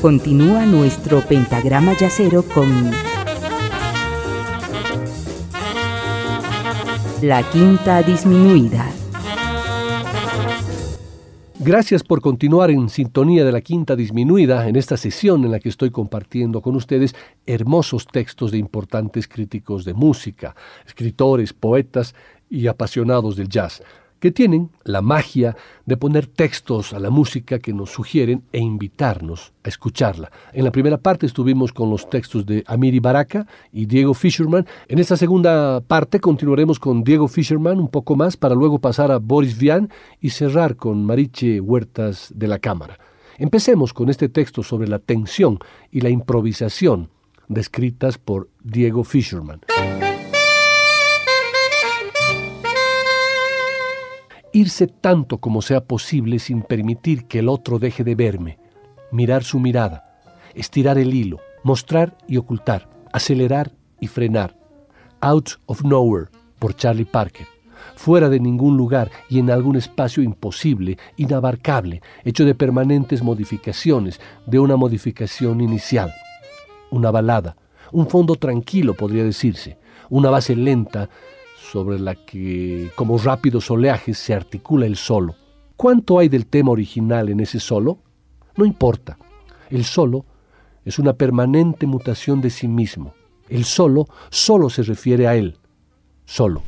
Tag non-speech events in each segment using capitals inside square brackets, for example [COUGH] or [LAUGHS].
Continúa nuestro pentagrama yacero con la quinta disminuida. Gracias por continuar en sintonía de la quinta disminuida en esta sesión en la que estoy compartiendo con ustedes hermosos textos de importantes críticos de música, escritores, poetas y apasionados del jazz que tienen la magia de poner textos a la música que nos sugieren e invitarnos a escucharla. En la primera parte estuvimos con los textos de Amiri Baraka y Diego Fisherman. En esta segunda parte continuaremos con Diego Fisherman un poco más para luego pasar a Boris Vian y cerrar con Mariche Huertas de la Cámara. Empecemos con este texto sobre la tensión y la improvisación descritas por Diego Fisherman. Irse tanto como sea posible sin permitir que el otro deje de verme, mirar su mirada, estirar el hilo, mostrar y ocultar, acelerar y frenar. Out of Nowhere, por Charlie Parker. Fuera de ningún lugar y en algún espacio imposible, inabarcable, hecho de permanentes modificaciones, de una modificación inicial. Una balada, un fondo tranquilo podría decirse, una base lenta sobre la que, como rápidos oleajes, se articula el solo. ¿Cuánto hay del tema original en ese solo? No importa. El solo es una permanente mutación de sí mismo. El solo solo se refiere a él. Solo.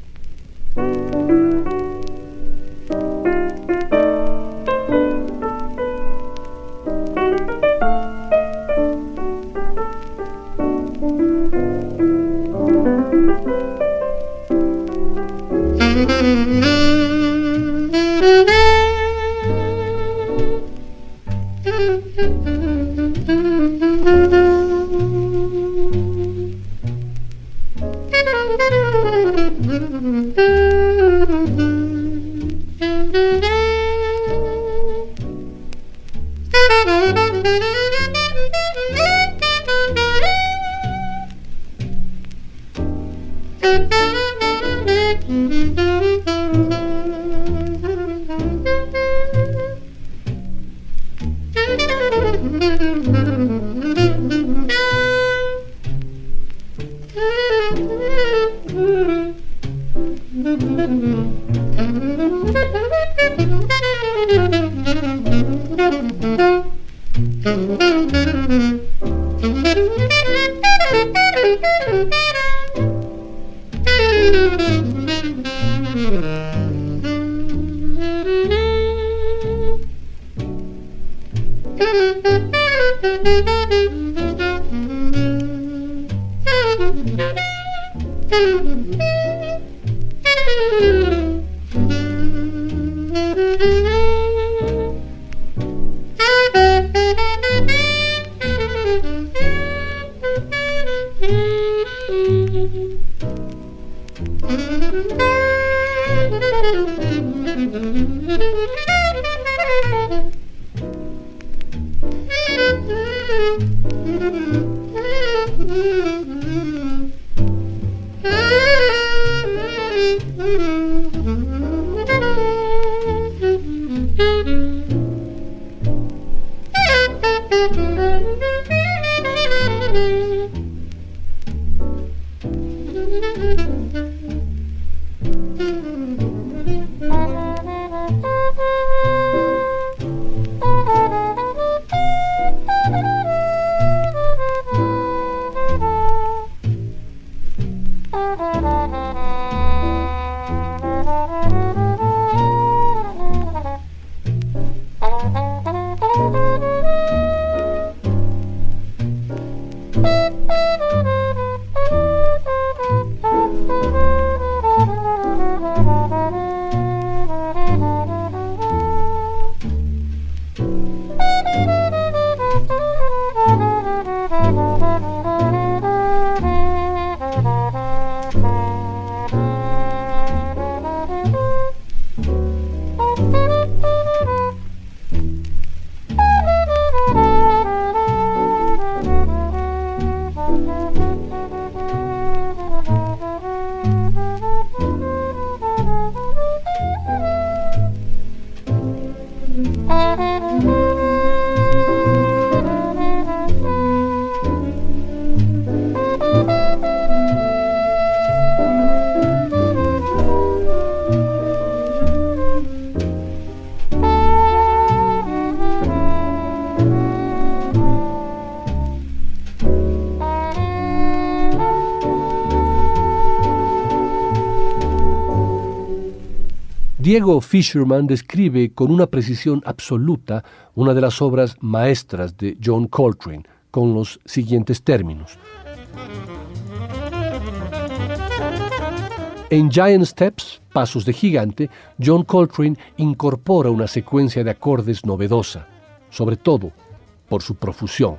Mm-hmm. Diego Fisherman describe con una precisión absoluta una de las obras maestras de John Coltrane, con los siguientes términos. En Giant Steps, Pasos de Gigante, John Coltrane incorpora una secuencia de acordes novedosa, sobre todo por su profusión.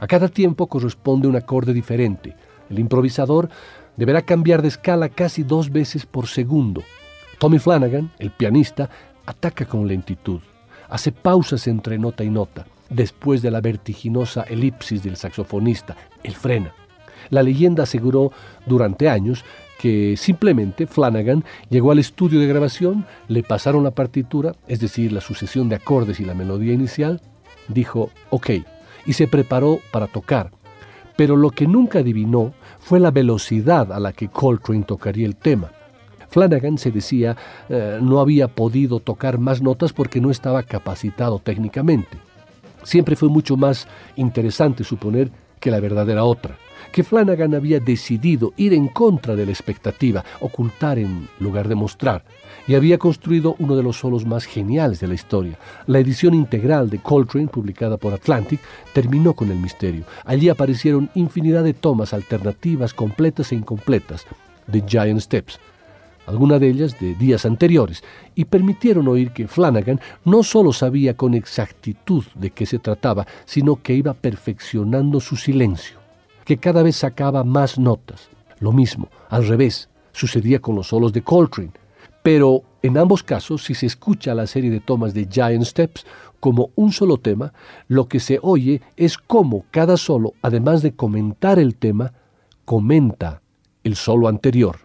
A cada tiempo corresponde un acorde diferente. El improvisador deberá cambiar de escala casi dos veces por segundo. Tommy Flanagan, el pianista, ataca con lentitud, hace pausas entre nota y nota. Después de la vertiginosa elipsis del saxofonista, él frena. La leyenda aseguró durante años que simplemente Flanagan llegó al estudio de grabación, le pasaron la partitura, es decir, la sucesión de acordes y la melodía inicial, dijo ok, y se preparó para tocar. Pero lo que nunca adivinó fue la velocidad a la que Coltrane tocaría el tema. Flanagan se decía eh, no había podido tocar más notas porque no estaba capacitado técnicamente. Siempre fue mucho más interesante suponer que la verdad era otra que Flanagan había decidido ir en contra de la expectativa, ocultar en lugar de mostrar, y había construido uno de los solos más geniales de la historia. La edición integral de Coltrane, publicada por Atlantic, terminó con el misterio. Allí aparecieron infinidad de tomas alternativas, completas e incompletas, de Giant Steps algunas de ellas de días anteriores, y permitieron oír que Flanagan no solo sabía con exactitud de qué se trataba, sino que iba perfeccionando su silencio que cada vez sacaba más notas. Lo mismo, al revés, sucedía con los solos de Coltrane. Pero en ambos casos, si se escucha la serie de tomas de Giant Steps como un solo tema, lo que se oye es cómo cada solo, además de comentar el tema, comenta el solo anterior.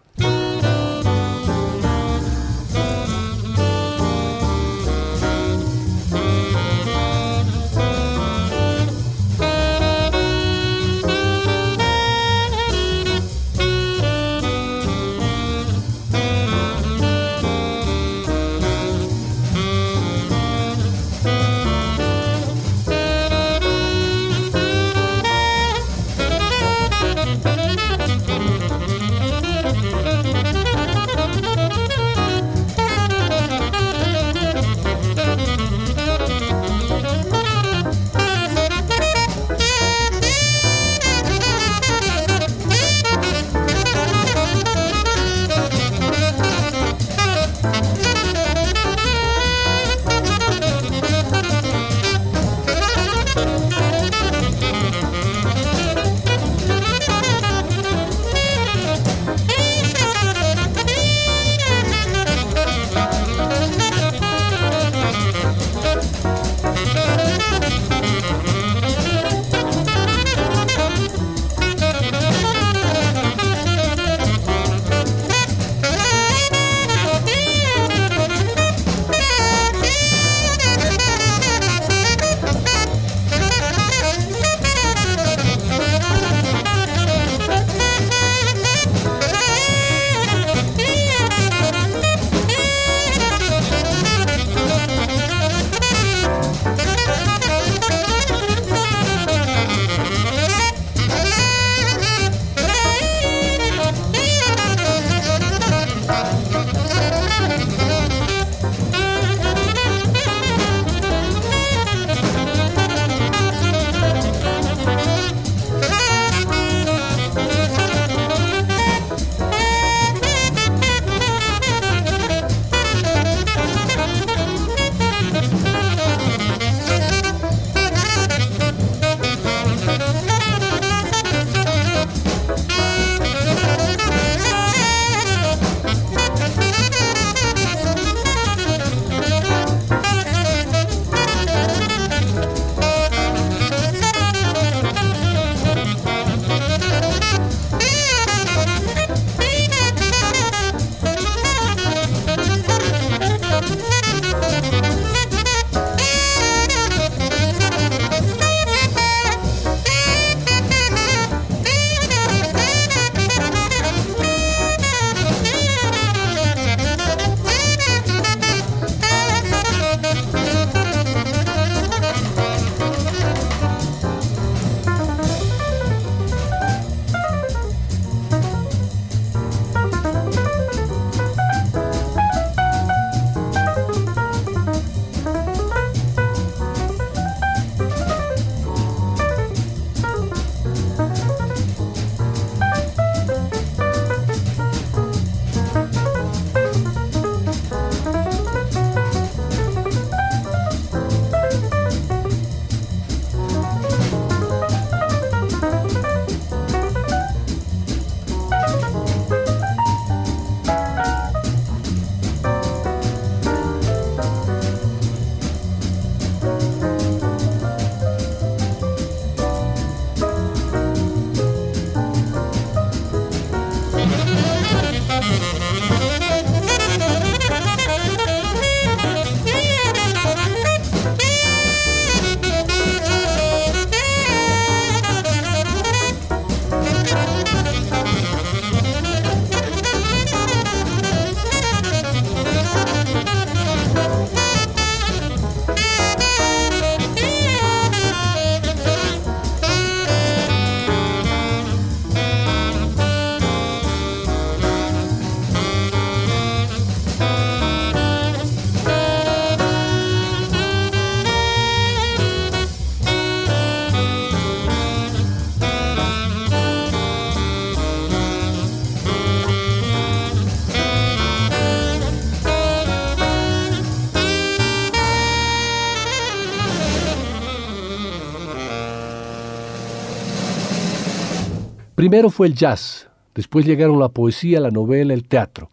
Primero fue el jazz, después llegaron la poesía, la novela, el teatro.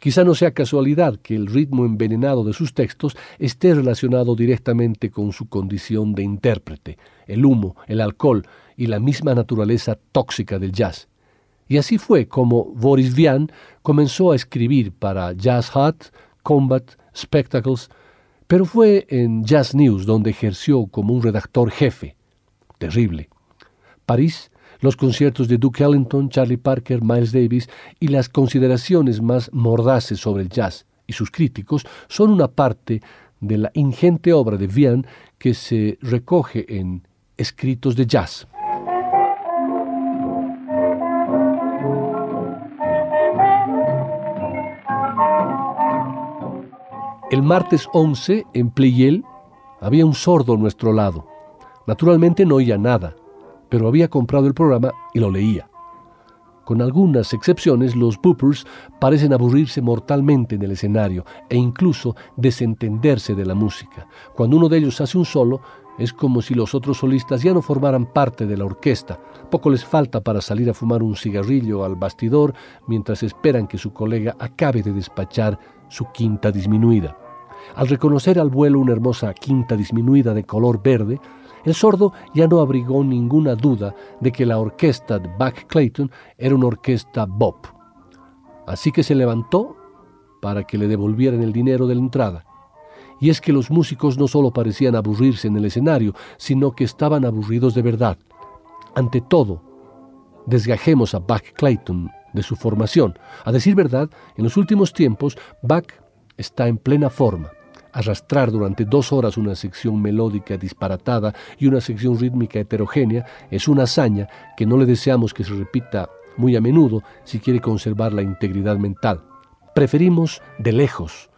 Quizá no sea casualidad que el ritmo envenenado de sus textos esté relacionado directamente con su condición de intérprete, el humo, el alcohol y la misma naturaleza tóxica del jazz. Y así fue como Boris Vian comenzó a escribir para Jazz Hut, Combat, Spectacles, pero fue en Jazz News donde ejerció como un redactor jefe. Terrible. París los conciertos de Duke Ellington, Charlie Parker, Miles Davis y las consideraciones más mordaces sobre el jazz y sus críticos son una parte de la ingente obra de Vian que se recoge en Escritos de Jazz. El martes 11, en Pleyel, había un sordo a nuestro lado. Naturalmente no oía nada, pero había comprado el programa y lo leía. Con algunas excepciones, los boopers parecen aburrirse mortalmente en el escenario e incluso desentenderse de la música. Cuando uno de ellos hace un solo, es como si los otros solistas ya no formaran parte de la orquesta. Poco les falta para salir a fumar un cigarrillo al bastidor mientras esperan que su colega acabe de despachar su quinta disminuida. Al reconocer al vuelo una hermosa quinta disminuida de color verde, el sordo ya no abrigó ninguna duda de que la orquesta de Buck Clayton era una orquesta bop. Así que se levantó para que le devolvieran el dinero de la entrada. Y es que los músicos no solo parecían aburrirse en el escenario, sino que estaban aburridos de verdad. Ante todo, desgajemos a Buck Clayton de su formación. A decir verdad, en los últimos tiempos, Buck está en plena forma. Arrastrar durante dos horas una sección melódica disparatada y una sección rítmica heterogénea es una hazaña que no le deseamos que se repita muy a menudo si quiere conservar la integridad mental. Preferimos de lejos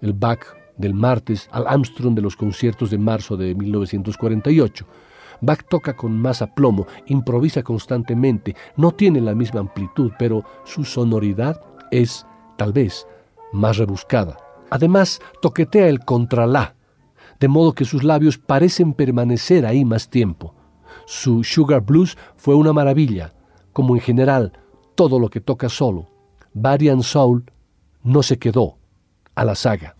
el Bach del martes al Armstrong de los conciertos de marzo de 1948. Bach toca con más aplomo, improvisa constantemente, no tiene la misma amplitud, pero su sonoridad es, tal vez, más rebuscada. Además, toquetea el contralá, de modo que sus labios parecen permanecer ahí más tiempo. Su Sugar Blues fue una maravilla, como en general todo lo que toca solo. Varian Soul no se quedó a la saga.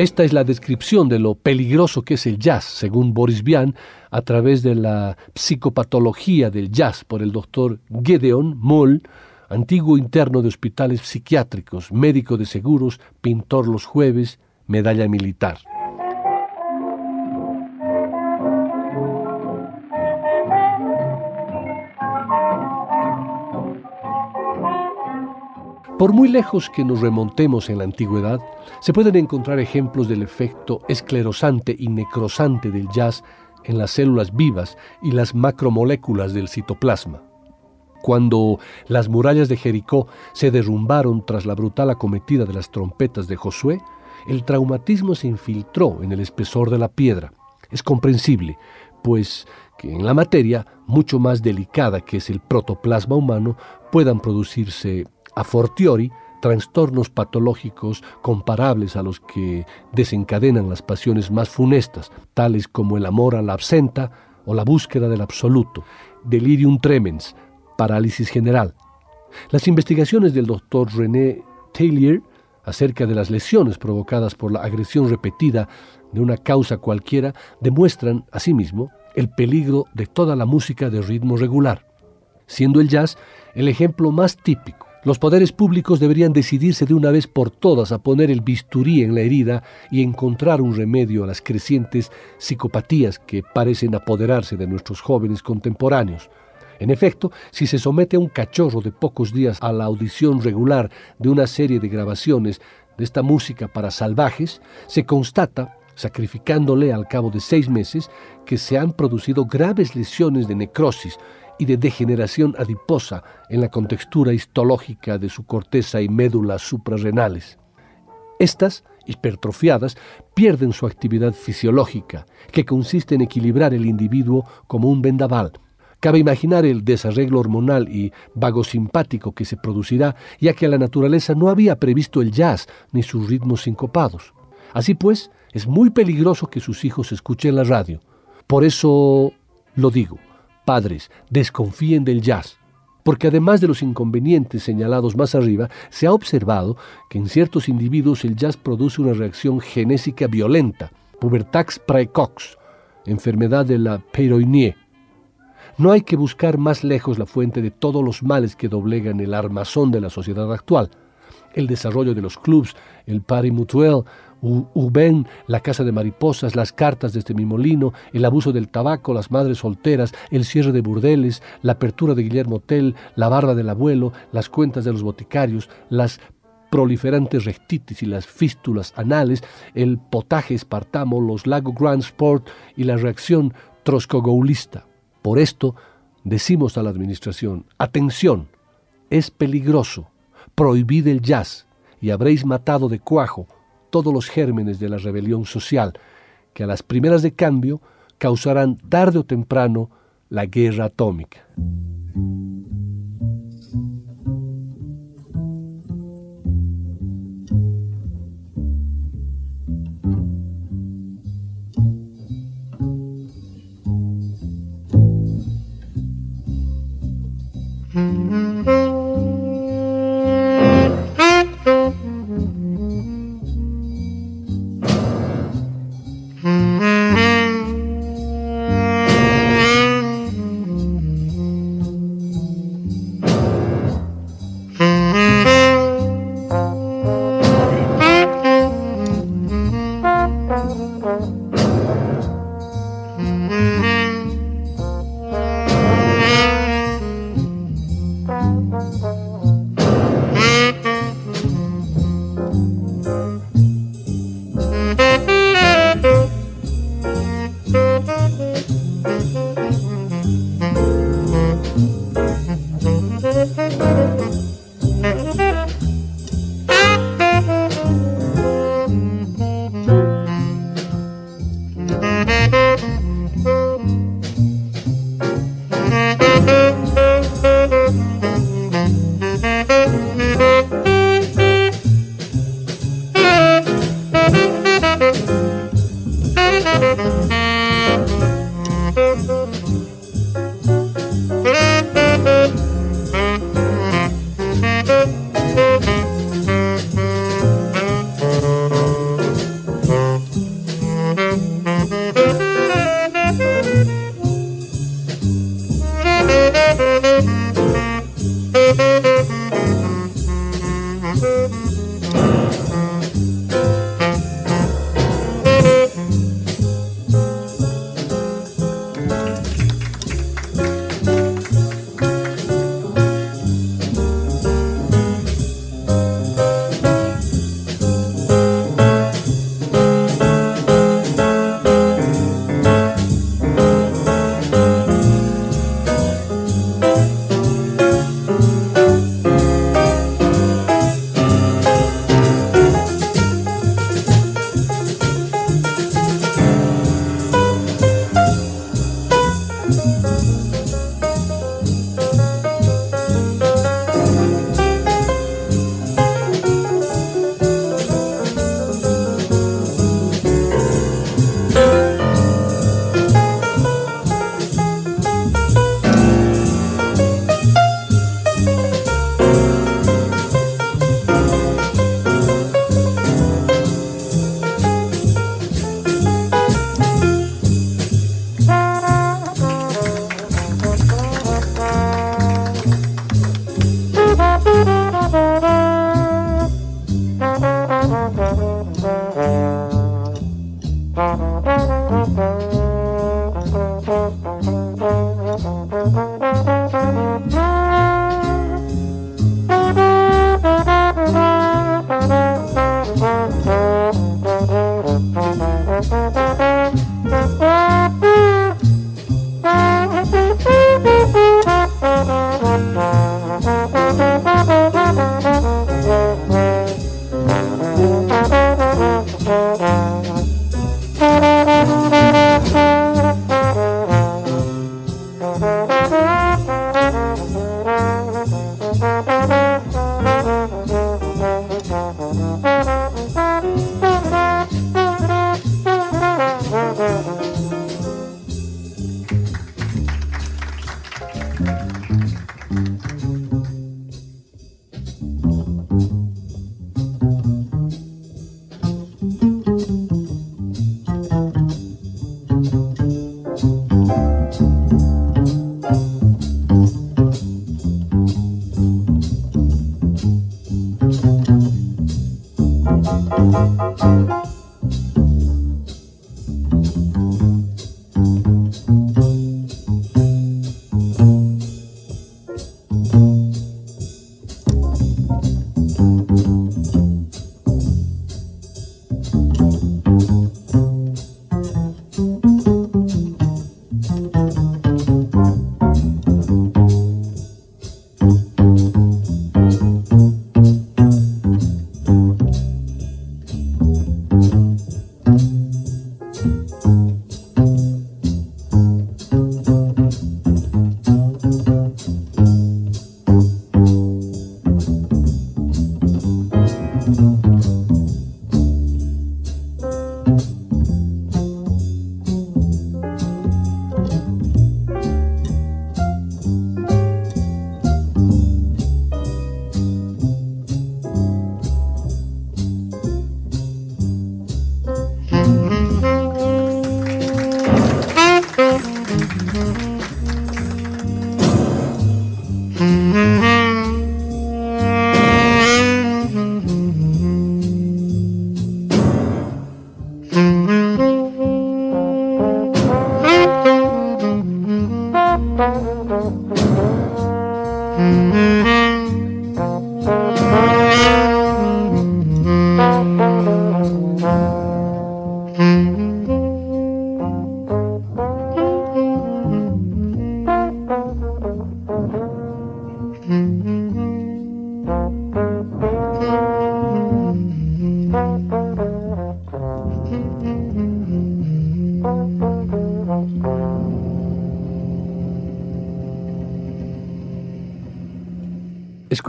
Esta es la descripción de lo peligroso que es el jazz, según Boris Vian, a través de la psicopatología del jazz por el doctor Gedeon Moll, antiguo interno de hospitales psiquiátricos, médico de seguros, pintor los jueves, medalla militar. Por muy lejos que nos remontemos en la antigüedad, se pueden encontrar ejemplos del efecto esclerosante y necrosante del jazz en las células vivas y las macromoléculas del citoplasma. Cuando las murallas de Jericó se derrumbaron tras la brutal acometida de las trompetas de Josué, el traumatismo se infiltró en el espesor de la piedra. Es comprensible, pues que en la materia, mucho más delicada que es el protoplasma humano, puedan producirse a fortiori trastornos patológicos comparables a los que desencadenan las pasiones más funestas, tales como el amor a la absenta o la búsqueda del absoluto, delirium tremens, parálisis general. Las investigaciones del doctor René Taylor acerca de las lesiones provocadas por la agresión repetida de una causa cualquiera demuestran, asimismo, el peligro de toda la música de ritmo regular, siendo el jazz el ejemplo más típico los poderes públicos deberían decidirse de una vez por todas a poner el bisturí en la herida y encontrar un remedio a las crecientes psicopatías que parecen apoderarse de nuestros jóvenes contemporáneos. En efecto, si se somete a un cachorro de pocos días a la audición regular de una serie de grabaciones de esta música para salvajes, se constata, sacrificándole al cabo de seis meses, que se han producido graves lesiones de necrosis y de degeneración adiposa en la contextura histológica de su corteza y médulas suprarrenales. Estas, hipertrofiadas, pierden su actividad fisiológica, que consiste en equilibrar el individuo como un vendaval. Cabe imaginar el desarreglo hormonal y vagosimpático que se producirá, ya que la naturaleza no había previsto el jazz ni sus ritmos sincopados. Así pues, es muy peligroso que sus hijos escuchen la radio. Por eso lo digo padres desconfíen del jazz, porque además de los inconvenientes señalados más arriba, se ha observado que en ciertos individuos el jazz produce una reacción genésica violenta, pubertax precox, enfermedad de la Peyronie. No hay que buscar más lejos la fuente de todos los males que doblegan el armazón de la sociedad actual. El desarrollo de los clubs, el pari mutuel, Uben, la casa de mariposas, las cartas de este mimolino, el abuso del tabaco, las madres solteras, el cierre de burdeles, la apertura de Guillermo Tell, la barba del abuelo, las cuentas de los boticarios, las proliferantes rectitis y las fístulas anales, el potaje espartamo, los lago Grand Sport y la reacción troscogoulista. Por esto decimos a la administración, atención, es peligroso, prohibid el jazz y habréis matado de cuajo todos los gérmenes de la rebelión social, que a las primeras de cambio causarán tarde o temprano la guerra atómica.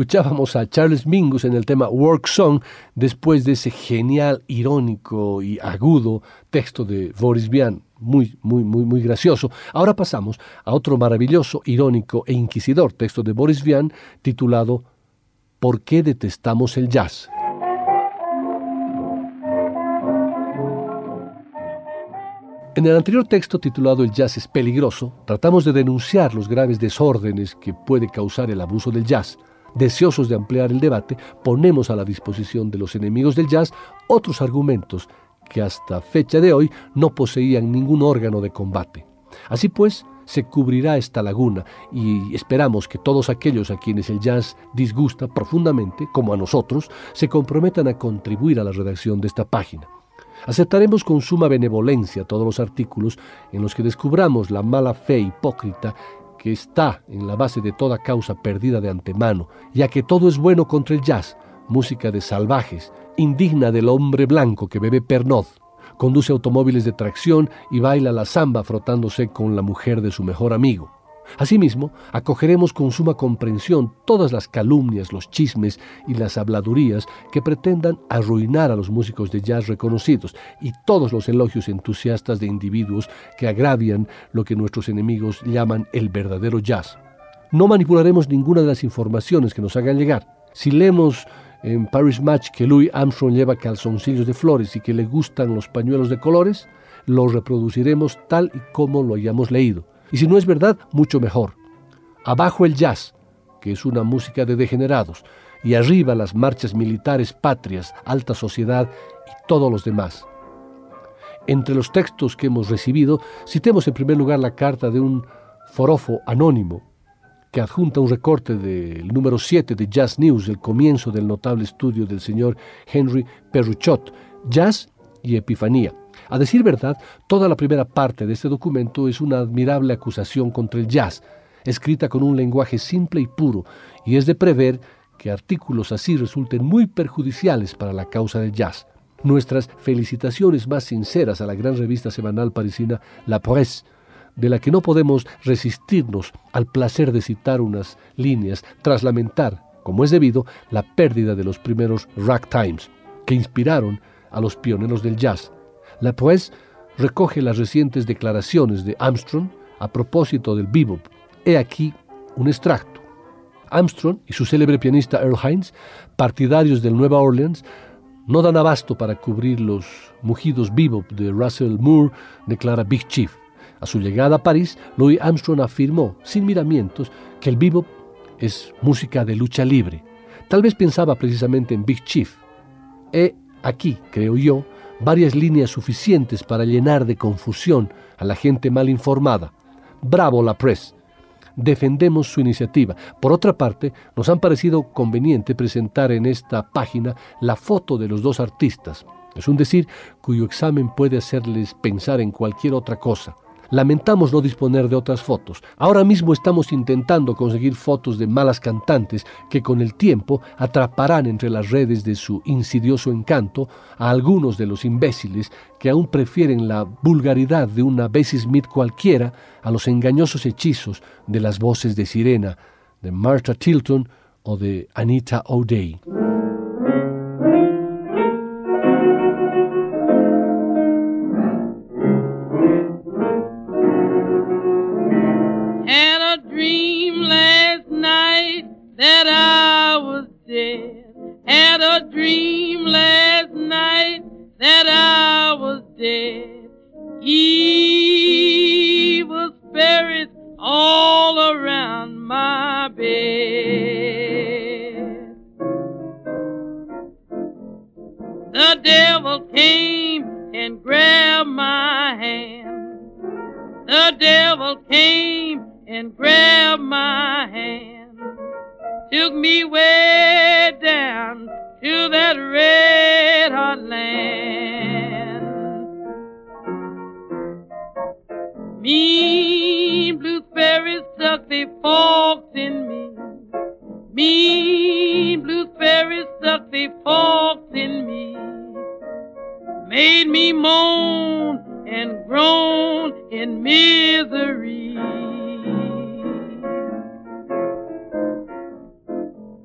Escuchábamos a Charles Mingus en el tema Work Song después de ese genial, irónico y agudo texto de Boris Vian, muy, muy, muy, muy gracioso. Ahora pasamos a otro maravilloso, irónico e inquisidor texto de Boris Vian titulado ¿Por qué detestamos el jazz? En el anterior texto titulado El jazz es peligroso, tratamos de denunciar los graves desórdenes que puede causar el abuso del jazz deseosos de ampliar el debate, ponemos a la disposición de los enemigos del jazz otros argumentos que hasta fecha de hoy no poseían ningún órgano de combate. Así pues, se cubrirá esta laguna y esperamos que todos aquellos a quienes el jazz disgusta profundamente, como a nosotros, se comprometan a contribuir a la redacción de esta página. Aceptaremos con suma benevolencia todos los artículos en los que descubramos la mala fe hipócrita que está en la base de toda causa perdida de antemano, ya que todo es bueno contra el jazz, música de salvajes, indigna del hombre blanco que bebe Pernod, conduce automóviles de tracción y baila la samba frotándose con la mujer de su mejor amigo. Asimismo, acogeremos con suma comprensión todas las calumnias, los chismes y las habladurías que pretendan arruinar a los músicos de jazz reconocidos y todos los elogios entusiastas de individuos que agravian lo que nuestros enemigos llaman el verdadero jazz. No manipularemos ninguna de las informaciones que nos hagan llegar. Si leemos en Paris Match que Louis Armstrong lleva calzoncillos de flores y que le gustan los pañuelos de colores, lo reproduciremos tal y como lo hayamos leído. Y si no es verdad, mucho mejor. Abajo el jazz, que es una música de degenerados, y arriba las marchas militares patrias, alta sociedad y todos los demás. Entre los textos que hemos recibido, citemos en primer lugar la carta de un forofo anónimo que adjunta un recorte del número 7 de Jazz News, el comienzo del notable estudio del señor Henry Perruchot, Jazz y Epifanía. A decir verdad, toda la primera parte de este documento es una admirable acusación contra el jazz, escrita con un lenguaje simple y puro, y es de prever que artículos así resulten muy perjudiciales para la causa del jazz. Nuestras felicitaciones más sinceras a la gran revista semanal parisina La Presse, de la que no podemos resistirnos al placer de citar unas líneas tras lamentar, como es debido, la pérdida de los primeros ragtimes, que inspiraron a los pioneros del jazz, la Presse recoge las recientes declaraciones de Armstrong a propósito del bebop. He aquí un extracto. Armstrong y su célebre pianista Earl Hines, partidarios del Nueva Orleans, no dan abasto para cubrir los mugidos bebop de Russell Moore, declara Big Chief. A su llegada a París, Louis Armstrong afirmó, sin miramientos, que el bebop es música de lucha libre. Tal vez pensaba precisamente en Big Chief. He aquí, creo yo, varias líneas suficientes para llenar de confusión a la gente mal informada. Bravo la press. Defendemos su iniciativa. Por otra parte, nos han parecido conveniente presentar en esta página la foto de los dos artistas. Es un decir cuyo examen puede hacerles pensar en cualquier otra cosa. Lamentamos no disponer de otras fotos. Ahora mismo estamos intentando conseguir fotos de malas cantantes que con el tiempo atraparán entre las redes de su insidioso encanto a algunos de los imbéciles que aún prefieren la vulgaridad de una Bessie Smith cualquiera a los engañosos hechizos de las voces de sirena de Martha Tilton o de Anita O'Day. dream last night that I was dead. Evil spirits all around my bed. The devil came and grabbed my hand. The devil came and grabbed my hand. Took me way down to that red hot land. Mean fairies stuck their forks in me. Mean fairies stuck their forks in me. Made me moan and groan in misery.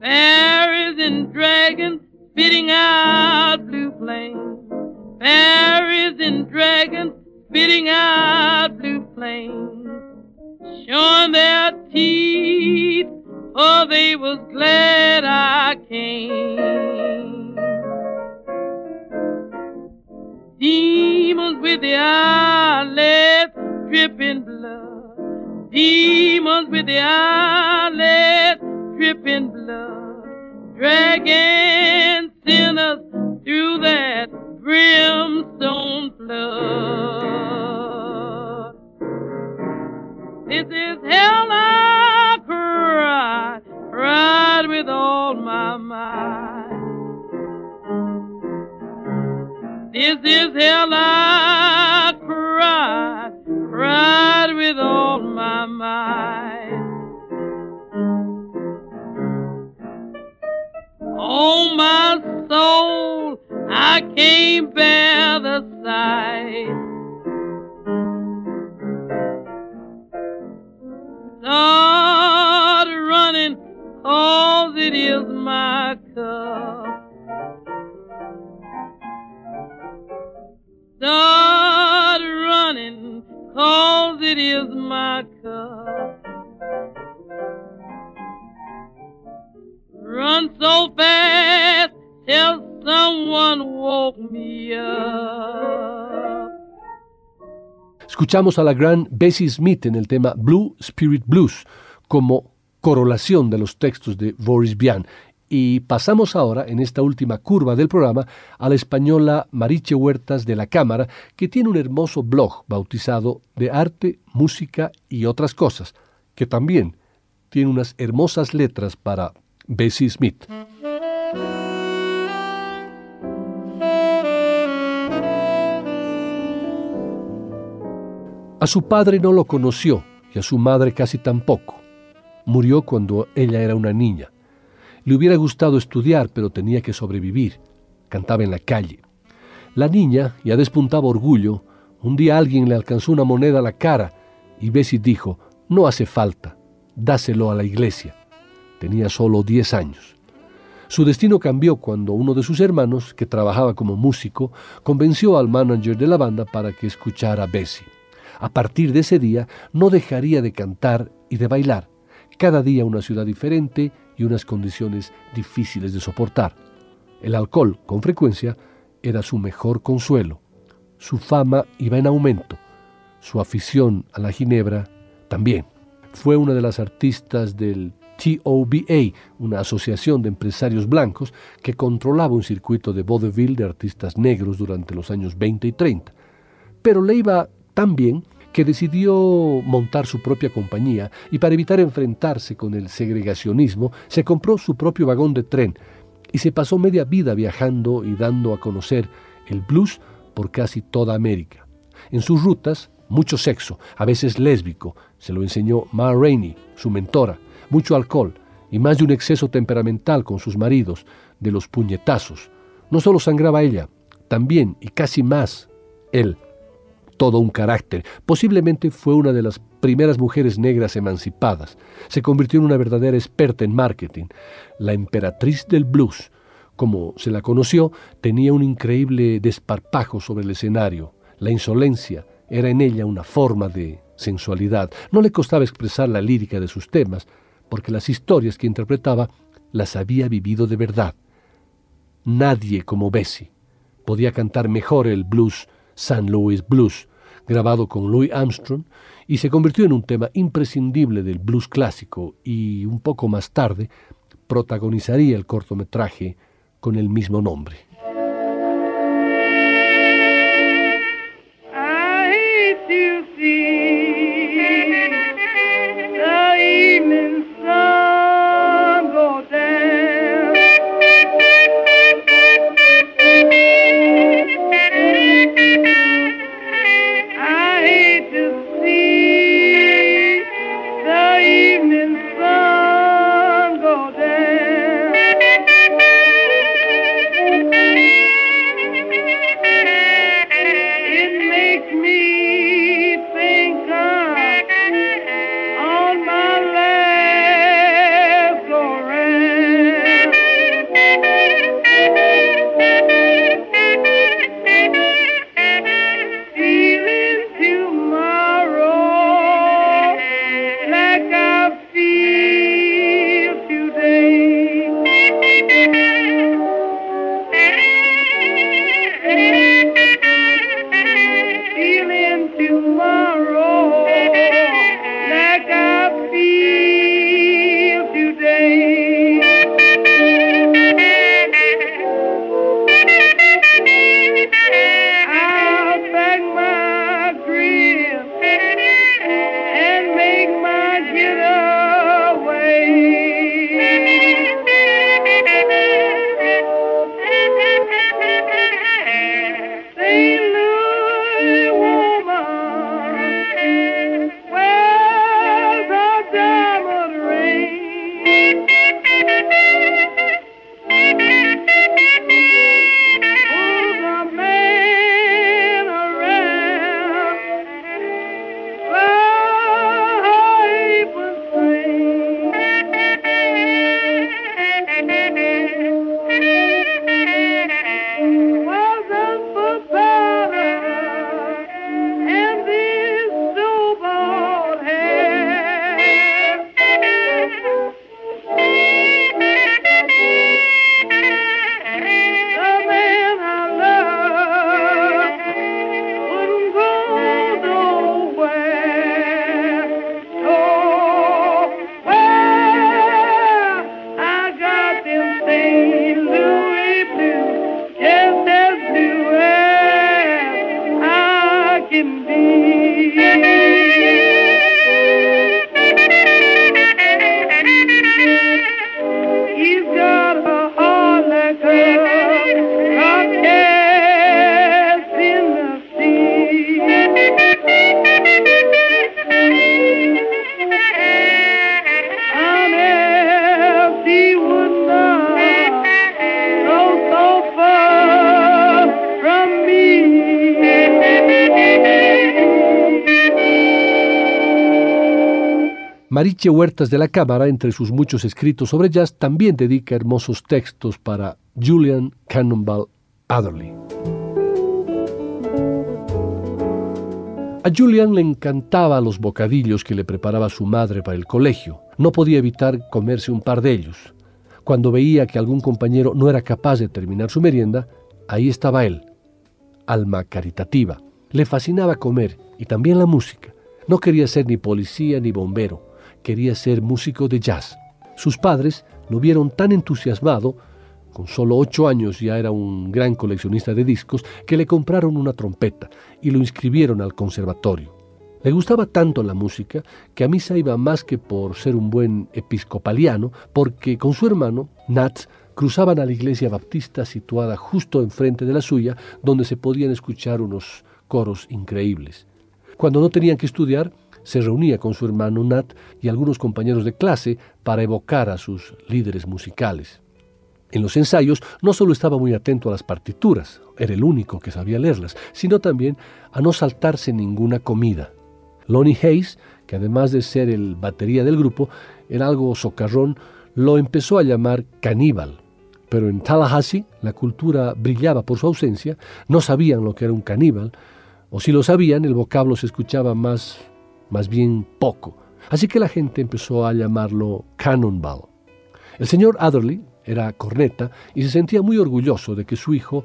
Fairies and dragons spitting out blue flames. Fairies and dragons spitting out blue flames. Showing their teeth, oh, they was glad I came. Demons with the eyelids dripping blood. Demons with the eyelids dripping blood. Dragons dragging sinners through that brimstone flood. This is hell I cried, cried with all my might. This is hell I cried, cried with all my might. Soul, I can't bear the sight. Escuchamos a la gran Bessie Smith en el tema Blue Spirit Blues como corolación de los textos de Boris Vian. Y pasamos ahora, en esta última curva del programa, a la española Mariche Huertas de la Cámara, que tiene un hermoso blog bautizado de arte, música y otras cosas, que también tiene unas hermosas letras para Bessie Smith. A su padre no lo conoció y a su madre casi tampoco. Murió cuando ella era una niña. Le hubiera gustado estudiar, pero tenía que sobrevivir. Cantaba en la calle. La niña ya despuntaba orgullo. Un día alguien le alcanzó una moneda a la cara y Bessie dijo, no hace falta, dáselo a la iglesia. Tenía solo 10 años. Su destino cambió cuando uno de sus hermanos, que trabajaba como músico, convenció al manager de la banda para que escuchara a Bessie. A partir de ese día no dejaría de cantar y de bailar, cada día una ciudad diferente y unas condiciones difíciles de soportar. El alcohol, con frecuencia, era su mejor consuelo. Su fama iba en aumento. Su afición a la ginebra también. Fue una de las artistas del TOBA, una asociación de empresarios blancos que controlaba un circuito de vaudeville de artistas negros durante los años 20 y 30. Pero le iba tan bien que decidió montar su propia compañía y para evitar enfrentarse con el segregacionismo se compró su propio vagón de tren y se pasó media vida viajando y dando a conocer el blues por casi toda América. En sus rutas, mucho sexo, a veces lésbico, se lo enseñó Ma Rainey, su mentora, mucho alcohol y más de un exceso temperamental con sus maridos, de los puñetazos. No solo sangraba ella, también y casi más él todo un carácter. Posiblemente fue una de las primeras mujeres negras emancipadas. Se convirtió en una verdadera experta en marketing. La emperatriz del blues, como se la conoció, tenía un increíble desparpajo sobre el escenario. La insolencia era en ella una forma de sensualidad. No le costaba expresar la lírica de sus temas, porque las historias que interpretaba las había vivido de verdad. Nadie como Bessie podía cantar mejor el blues San Louis Blues, grabado con Louis Armstrong, y se convirtió en un tema imprescindible del blues clásico y un poco más tarde protagonizaría el cortometraje con el mismo nombre. Mariche Huertas de la Cámara, entre sus muchos escritos sobre jazz, también dedica hermosos textos para Julian Cannonball Adderley. A Julian le encantaba los bocadillos que le preparaba su madre para el colegio. No podía evitar comerse un par de ellos. Cuando veía que algún compañero no era capaz de terminar su merienda, ahí estaba él, alma caritativa. Le fascinaba comer y también la música. No quería ser ni policía ni bombero, quería ser músico de jazz. Sus padres lo vieron tan entusiasmado con solo ocho años ya era un gran coleccionista de discos, que le compraron una trompeta y lo inscribieron al conservatorio. Le gustaba tanto la música que a misa iba más que por ser un buen episcopaliano, porque con su hermano, Nat, cruzaban a la iglesia baptista situada justo enfrente de la suya, donde se podían escuchar unos coros increíbles. Cuando no tenían que estudiar, se reunía con su hermano Nat y algunos compañeros de clase para evocar a sus líderes musicales. En los ensayos no solo estaba muy atento a las partituras, era el único que sabía leerlas, sino también a no saltarse ninguna comida. Lonnie Hayes, que además de ser el batería del grupo, era algo socarrón, lo empezó a llamar caníbal. Pero en Tallahassee la cultura brillaba por su ausencia, no sabían lo que era un caníbal, o si lo sabían, el vocablo se escuchaba más, más bien poco. Así que la gente empezó a llamarlo Cannonball. El señor Adderley, era corneta y se sentía muy orgulloso de que su hijo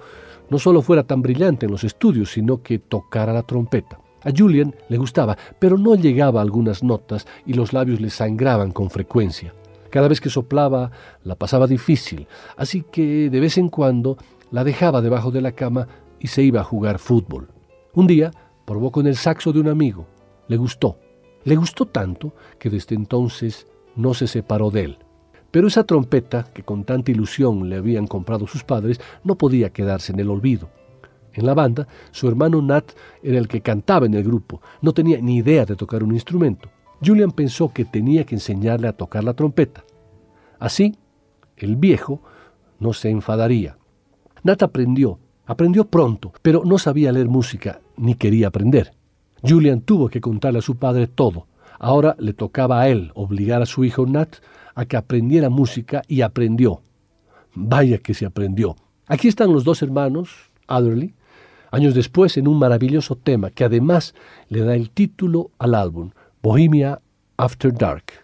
no solo fuera tan brillante en los estudios, sino que tocara la trompeta. A Julian le gustaba, pero no llegaba a algunas notas y los labios le sangraban con frecuencia. Cada vez que soplaba la pasaba difícil, así que de vez en cuando la dejaba debajo de la cama y se iba a jugar fútbol. Un día probó con el saxo de un amigo. Le gustó. Le gustó tanto que desde entonces no se separó de él. Pero esa trompeta, que con tanta ilusión le habían comprado sus padres, no podía quedarse en el olvido. En la banda, su hermano Nat era el que cantaba en el grupo, no tenía ni idea de tocar un instrumento. Julian pensó que tenía que enseñarle a tocar la trompeta. Así, el viejo no se enfadaría. Nat aprendió, aprendió pronto, pero no sabía leer música ni quería aprender. Julian tuvo que contarle a su padre todo. Ahora le tocaba a él obligar a su hijo Nat a que aprendiera música y aprendió. Vaya que se aprendió. Aquí están los dos hermanos, Adderley, años después en un maravilloso tema que además le da el título al álbum, Bohemia After Dark.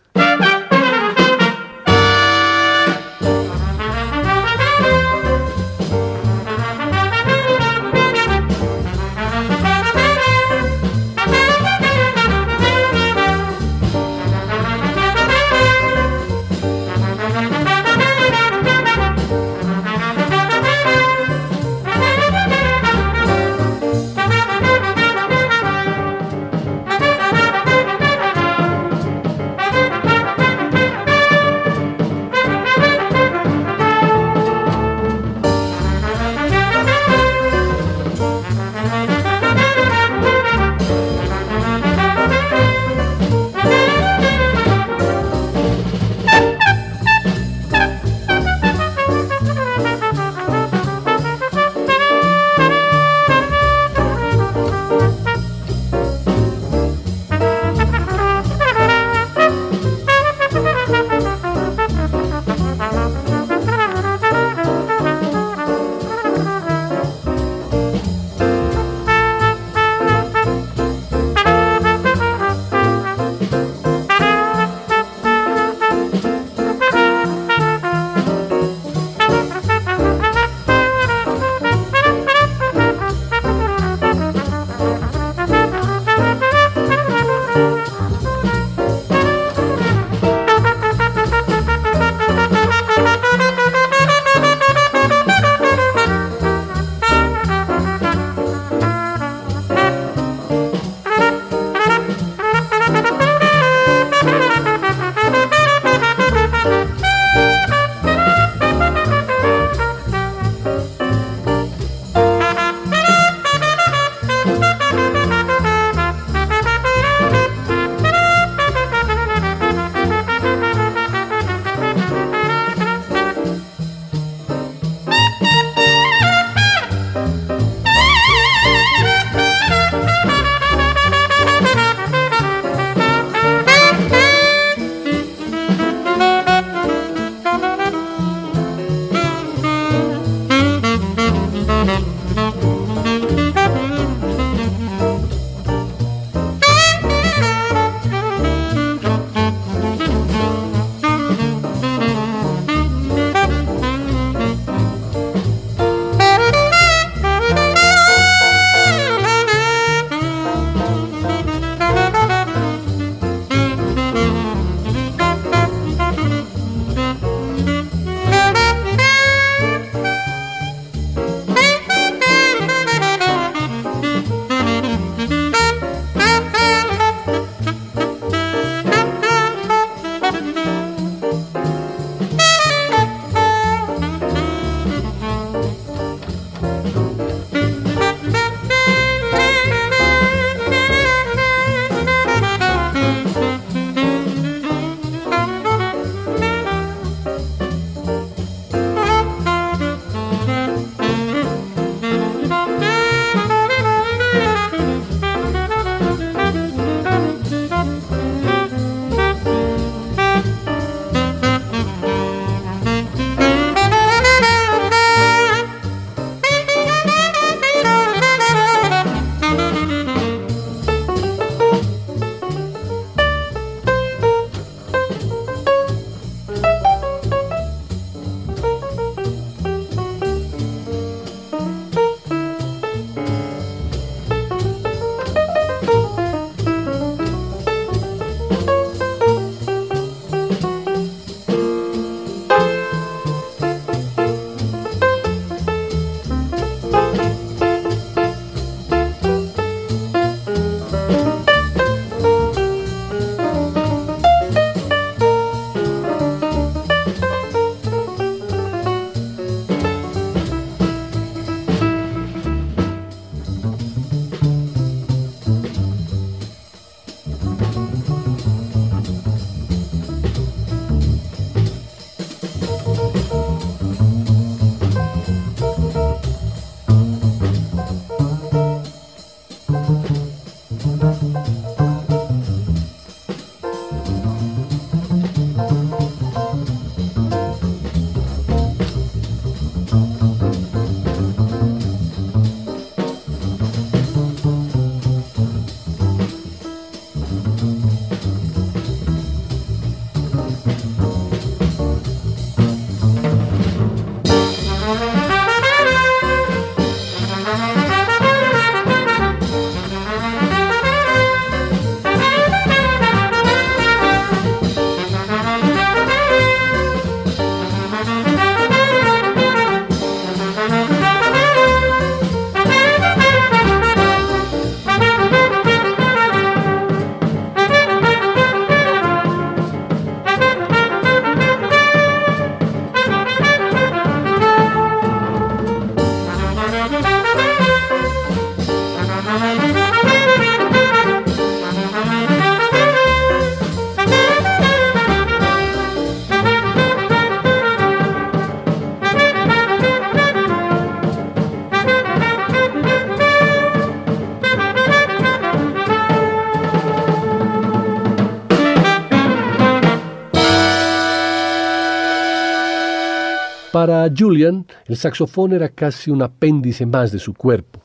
Para Julian, el saxofón era casi un apéndice más de su cuerpo.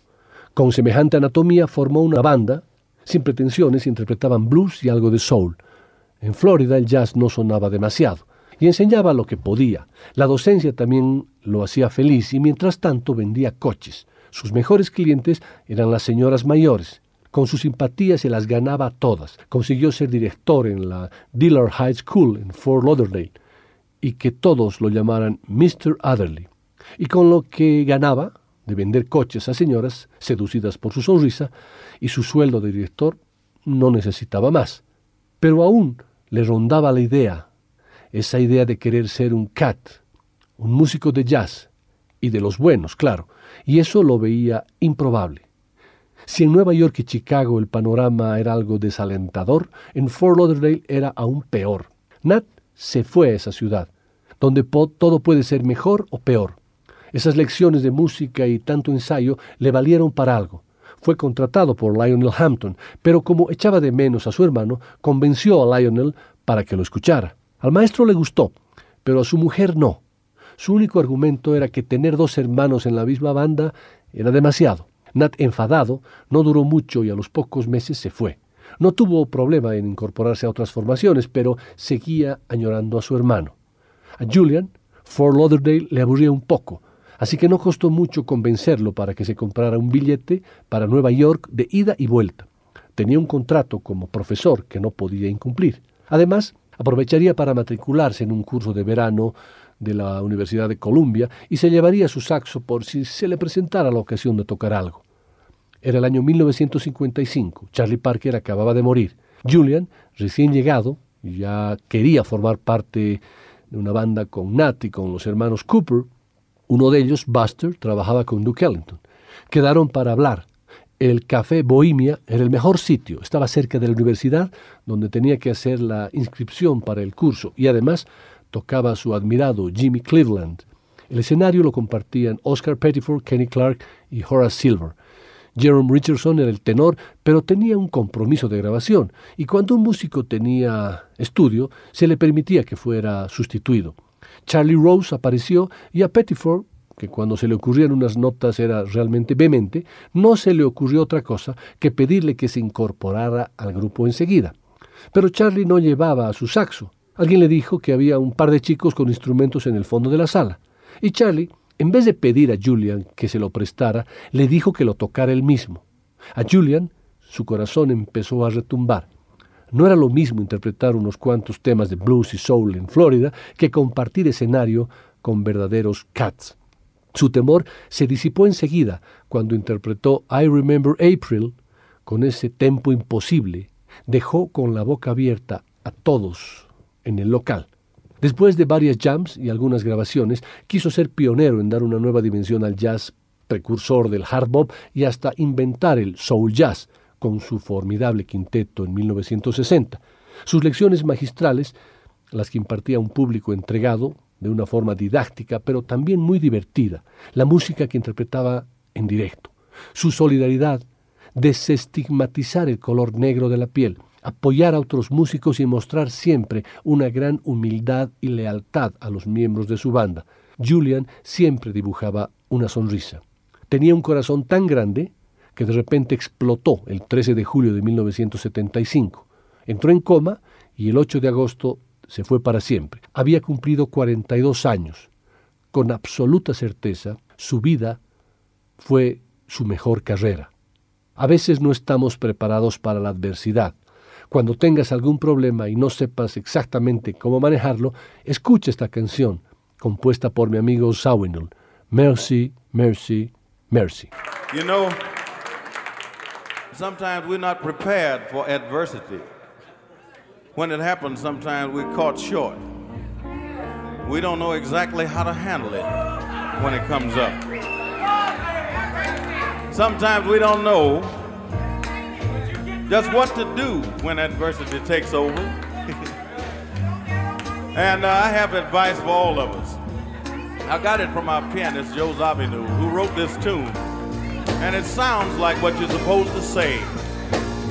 Con semejante anatomía formó una banda, sin pretensiones, interpretaban blues y algo de soul. En Florida el jazz no sonaba demasiado y enseñaba lo que podía. La docencia también lo hacía feliz y mientras tanto vendía coches. Sus mejores clientes eran las señoras mayores. Con su simpatía se las ganaba todas. Consiguió ser director en la Dillard High School en Fort Lauderdale y que todos lo llamaran Mr. Adderley. Y con lo que ganaba de vender coches a señoras seducidas por su sonrisa y su sueldo de director, no necesitaba más. Pero aún le rondaba la idea esa idea de querer ser un cat, un músico de jazz, y de los buenos, claro, y eso lo veía improbable. Si en Nueva York y Chicago el panorama era algo desalentador, en Fort Lauderdale era aún peor. Nat se fue a esa ciudad, donde todo puede ser mejor o peor. Esas lecciones de música y tanto ensayo le valieron para algo. Fue contratado por Lionel Hampton, pero como echaba de menos a su hermano, convenció a Lionel para que lo escuchara. Al maestro le gustó, pero a su mujer no. Su único argumento era que tener dos hermanos en la misma banda era demasiado. Nat, enfadado, no duró mucho y a los pocos meses se fue. No tuvo problema en incorporarse a otras formaciones, pero seguía añorando a su hermano. A Julian, Fort Lauderdale le aburría un poco, así que no costó mucho convencerlo para que se comprara un billete para Nueva York de ida y vuelta. Tenía un contrato como profesor que no podía incumplir. Además, Aprovecharía para matricularse en un curso de verano de la Universidad de Columbia y se llevaría su saxo por si se le presentara la ocasión de tocar algo. Era el año 1955. Charlie Parker acababa de morir. Julian, recién llegado, ya quería formar parte de una banda con Nat y con los hermanos Cooper. Uno de ellos, Buster, trabajaba con Duke Ellington. Quedaron para hablar el Café Bohemia era el mejor sitio. Estaba cerca de la universidad, donde tenía que hacer la inscripción para el curso, y además tocaba su admirado Jimmy Cleveland. El escenario lo compartían Oscar Pettiford, Kenny Clark y Horace Silver. Jerome Richardson era el tenor, pero tenía un compromiso de grabación, y cuando un músico tenía estudio, se le permitía que fuera sustituido. Charlie Rose apareció y a Pettiford que cuando se le ocurrían unas notas era realmente vehemente, no se le ocurrió otra cosa que pedirle que se incorporara al grupo enseguida. Pero Charlie no llevaba a su saxo. Alguien le dijo que había un par de chicos con instrumentos en el fondo de la sala. Y Charlie, en vez de pedir a Julian que se lo prestara, le dijo que lo tocara él mismo. A Julian su corazón empezó a retumbar. No era lo mismo interpretar unos cuantos temas de blues y soul en Florida que compartir escenario con verdaderos cats. Su temor se disipó enseguida cuando interpretó I Remember April con ese tempo imposible. Dejó con la boca abierta a todos en el local. Después de varias jams y algunas grabaciones, quiso ser pionero en dar una nueva dimensión al jazz, precursor del hard bop y hasta inventar el soul jazz con su formidable quinteto en 1960. Sus lecciones magistrales, las que impartía a un público entregado, de una forma didáctica, pero también muy divertida, la música que interpretaba en directo, su solidaridad, desestigmatizar el color negro de la piel, apoyar a otros músicos y mostrar siempre una gran humildad y lealtad a los miembros de su banda. Julian siempre dibujaba una sonrisa. Tenía un corazón tan grande que de repente explotó el 13 de julio de 1975. Entró en coma y el 8 de agosto se fue para siempre. Había cumplido 42 años. Con absoluta certeza, su vida fue su mejor carrera. A veces no estamos preparados para la adversidad. Cuando tengas algún problema y no sepas exactamente cómo manejarlo, escucha esta canción, compuesta por mi amigo Sawinul. Mercy, mercy, mercy. You know, sometimes we're not prepared for adversity. when it happens, sometimes we're caught short. We don't know exactly how to handle it when it comes up. Sometimes we don't know just what to do when adversity takes over. [LAUGHS] and uh, I have advice for all of us. I got it from our pianist, Joe Zavinu, who wrote this tune. And it sounds like what you're supposed to say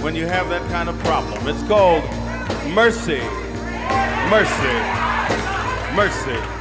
when you have that kind of problem. It's called mercy, mercy, mercy.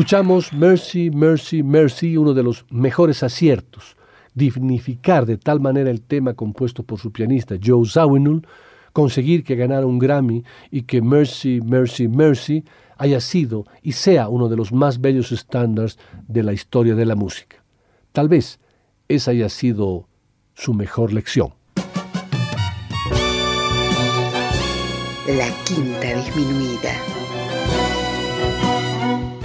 Escuchamos Mercy, Mercy, Mercy, uno de los mejores aciertos, dignificar de tal manera el tema compuesto por su pianista Joe Zawinul, conseguir que ganara un Grammy y que Mercy, Mercy, Mercy haya sido y sea uno de los más bellos estándares de la historia de la música. Tal vez esa haya sido su mejor lección. La Quinta Disminuida.